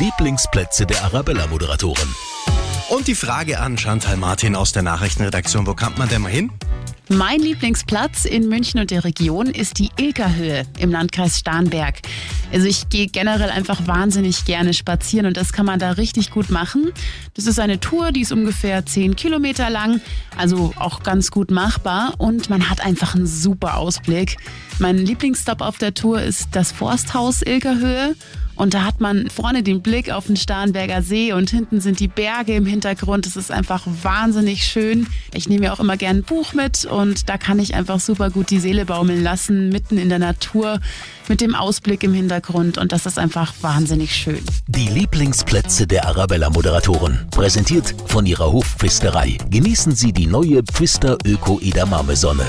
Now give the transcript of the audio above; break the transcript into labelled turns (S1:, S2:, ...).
S1: Lieblingsplätze der Arabella-Moderatoren.
S2: Und die Frage an Chantal Martin aus der Nachrichtenredaktion. Wo kommt man denn mal hin?
S3: Mein Lieblingsplatz in München und der Region ist die Ilkerhöhe im Landkreis Starnberg. Also ich gehe generell einfach wahnsinnig gerne spazieren und das kann man da richtig gut machen. Das ist eine Tour, die ist ungefähr 10 Kilometer lang, also auch ganz gut machbar und man hat einfach einen super Ausblick. Mein Lieblingsstop auf der Tour ist das Forsthaus Ilkerhöhe. Und da hat man vorne den Blick auf den Starnberger See und hinten sind die Berge im Hintergrund. Es ist einfach wahnsinnig schön. Ich nehme ja auch immer gern ein Buch mit und da kann ich einfach super gut die Seele baumeln lassen, mitten in der Natur mit dem Ausblick im Hintergrund und das ist einfach wahnsinnig schön.
S1: Die Lieblingsplätze der Arabella-Moderatoren. Präsentiert von ihrer Hofpfisterei. Genießen Sie die neue Pfister Öko Edamame Sonne.